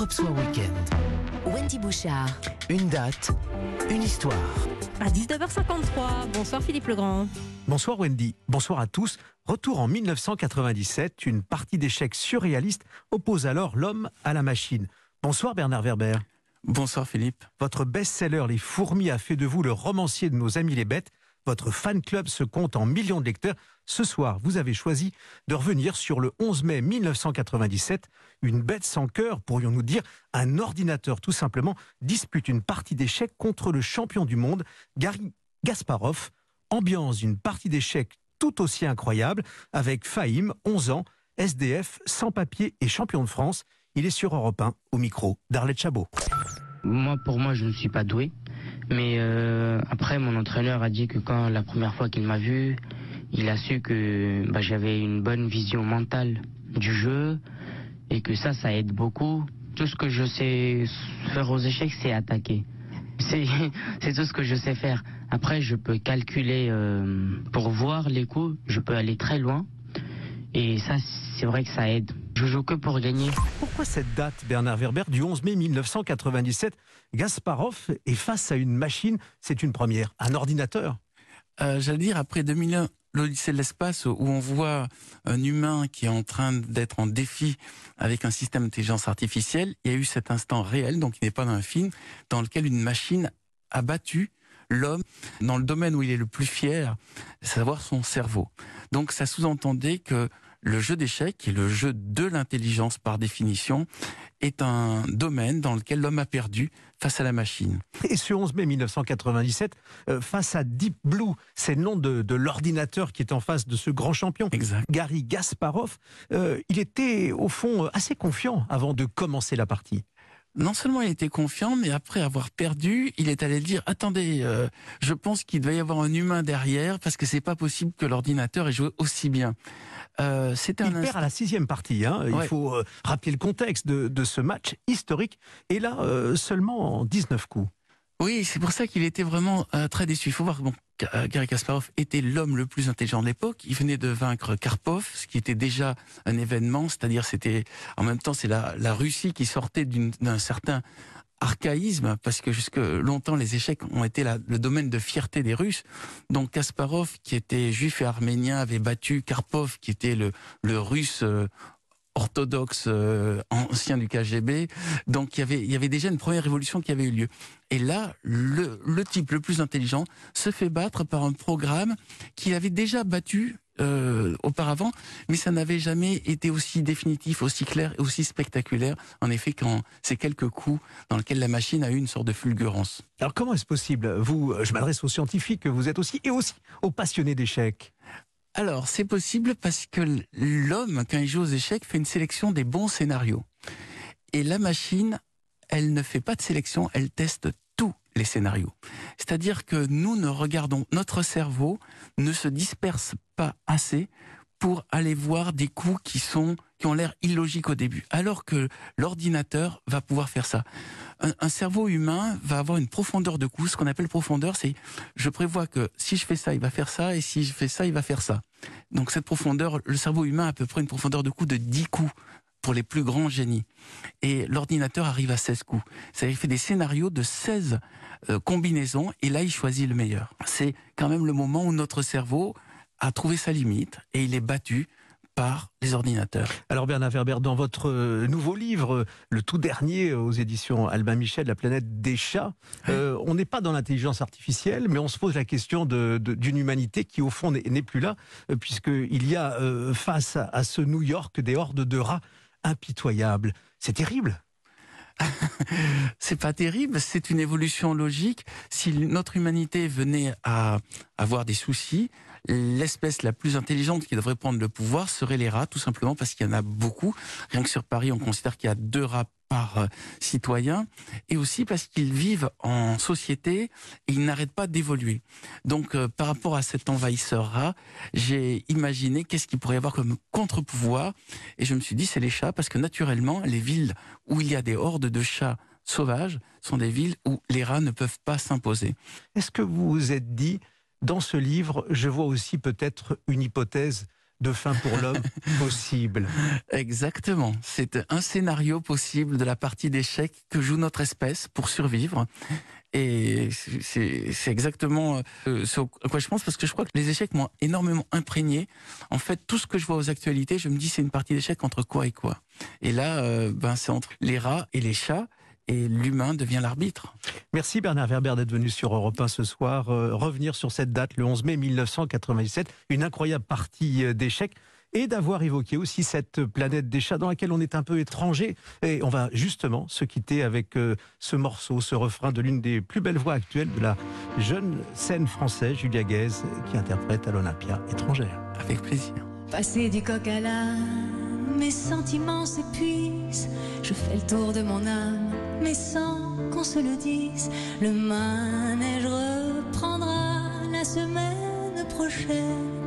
Europe Soir Weekend. Wendy Bouchard. Une date, une histoire. À 19h53. Bonsoir Philippe Legrand. Bonsoir Wendy, bonsoir à tous. Retour en 1997, une partie d'échecs surréaliste oppose alors l'homme à la machine. Bonsoir Bernard Werber. Bonsoir Philippe. Votre best-seller Les Fourmis a fait de vous le romancier de nos amis les bêtes. Votre fan club se compte en millions de lecteurs. Ce soir, vous avez choisi de revenir sur le 11 mai 1997. Une bête sans cœur, pourrions-nous dire. Un ordinateur, tout simplement, dispute une partie d'échecs contre le champion du monde, Gary Gasparov. Ambiance d'une partie d'échecs tout aussi incroyable, avec Fahim, 11 ans, SDF, sans papier et champion de France. Il est sur Europe 1, au micro d'Arlette Chabot. Moi, pour moi, je ne suis pas doué. Mais euh, après, mon entraîneur a dit que quand la première fois qu'il m'a vu, il a su que bah, j'avais une bonne vision mentale du jeu et que ça, ça aide beaucoup. Tout ce que je sais faire aux échecs, c'est attaquer. C'est tout ce que je sais faire. Après, je peux calculer euh, pour voir les coups. Je peux aller très loin. Et ça, c'est vrai que ça aide. Je joue que pour gagner. Pourquoi cette date, Bernard Werber, du 11 mai 1997 Gasparov est face à une machine, c'est une première, un ordinateur. Euh, J'allais dire, après 2001, l'Odyssée de l'espace, où on voit un humain qui est en train d'être en défi avec un système d'intelligence artificielle, il y a eu cet instant réel, donc il n'est pas dans un film, dans lequel une machine a battu l'homme dans le domaine où il est le plus fier, savoir son cerveau. Donc ça sous-entendait que le jeu d'échecs, qui est le jeu de l'intelligence par définition, est un domaine dans lequel l'homme a perdu face à la machine. Et ce 11 mai 1997, euh, face à Deep Blue, c'est le nom de, de l'ordinateur qui est en face de ce grand champion, Exact. Gary Gasparov, euh, il était au fond assez confiant avant de commencer la partie. Non seulement il était confiant, mais après avoir perdu, il est allé dire attendez, euh, je pense qu'il doit y avoir un humain derrière parce que c'est pas possible que l'ordinateur ait joué aussi bien. Euh, C'était Il un perd à la sixième partie. hein. Il Ouais. faut euh, rappeler le contexte de, de ce match historique. Et là, seulement en 19 coups. Oui, c'est pour ça qu'il était vraiment euh, très déçu. Il faut voir que bon, euh, Garry Kasparov était l'homme le plus intelligent de l'époque. Il venait de vaincre Karpov, ce qui était déjà un événement. C'est-à-dire, c'était en même temps, c'est la, la Russie qui sortait d'un certain archaïsme, parce que jusque longtemps, les échecs ont été le domaine de fierté des Russes. Donc Kasparov, qui était juif et arménien, avait battu Karpov, qui était le, le russe euh, orthodoxe euh, ancien du KGB. Donc il y avait déjà une première révolution qui avait eu lieu. Et là, le, type le plus intelligent se fait battre par un programme qu'il avait déjà battu euh, auparavant, mais ça n'avait jamais été aussi définitif, aussi clair et aussi spectaculaire. En effet, quand ces quelques coups dans lesquels la machine a eu une sorte de fulgurance. Alors comment est-ce possible? Vous, je m'adresse aux scientifiques que vous êtes aussi, et aussi aux passionnés d'échecs. Alors, c'est possible parce que l'homme, quand il joue aux échecs, fait une sélection des bons scénarios. Et la machine, elle ne fait pas de sélection, elle teste tous les scénarios. C'est-à-dire que nous ne regardons, notre cerveau ne se disperse pas assez pour aller voir des coups qui sont qui ont l'air illogiques au début, alors que l'ordinateur va pouvoir faire ça. Un, un cerveau humain va avoir une profondeur de coup. Ce qu'on appelle profondeur, c'est je prévois que si je fais ça, il va faire ça, et si je fais ça, il va faire ça. Donc cette profondeur, le cerveau humain a à peu près une profondeur de coup de 10 coups pour les plus grands génies. Et l'ordinateur arrive à 16 coups. Ça il fait des scénarios de 16 euh, combinaisons, et là il choisit le meilleur. C'est quand même le moment où notre cerveau a trouvé sa limite, et il est battu par les ordinateurs. Alors Bernard Werber, dans votre euh, nouveau livre, euh, le tout dernier euh, aux éditions Albin Michel, La planète des chats, euh, on n'est pas dans l'intelligence artificielle, mais on se pose la question de- de- d'une humanité qui au fond n'est plus là, puisqu'il y a euh, face à, à ce New York des hordes de rats impitoyables. C'est terrible. C'est pas terrible, c'est une évolution logique. Si notre humanité venait à avoir des soucis, l'espèce la plus intelligente qui devrait prendre le pouvoir serait les rats, tout simplement parce qu'il y en a beaucoup. Rien que sur Paris, on considère qu'il y a deux rats par euh, citoyen, et aussi parce qu'ils vivent en société et ils n'arrêtent pas d'évoluer. Donc, euh, par rapport à cet envahisseur rat, j'ai imaginé qu'est-ce qu'il pourrait y avoir comme contre-pouvoir, et je me suis dit c'est les chats, parce que naturellement, les villes où il y a des hordes de chats sauvages sont des villes où les rats ne peuvent pas s'imposer. Est-ce que vous vous êtes dit, dans ce livre, je vois aussi peut-être une hypothèse de fin pour l'homme possible. Exactement. C'est un scénario possible de la partie d'échecs que joue notre espèce pour survivre. Et c'est exactement euh, ce à quoi je pense parce que je crois que les échecs m'ont énormément imprégné. En fait, tout ce que je vois aux actualités, je me dis c'est une partie d'échecs entre quoi et quoi. Et là, euh, ben c'est entre les rats et les chats et l'humain devient l'arbitre. Merci Bernard Werber d'être venu sur Europe 1 ce soir. Euh, revenir sur cette date, le 11 mai 1997, une incroyable partie d'échecs et d'avoir évoqué aussi cette planète des chats dans laquelle on est un peu étranger. Et on va justement se quitter avec euh, ce morceau, ce refrain de l'une des plus belles voix actuelles de la jeune scène française, Julia Guez, qui interprète à l'Olympia étrangère. Avec plaisir. Passer du coq à l'âne, mes sentiments s'épuisent. Je fais le tour de mon âme, mais sans qu'on se le dise. Le manège reprendra la semaine prochaine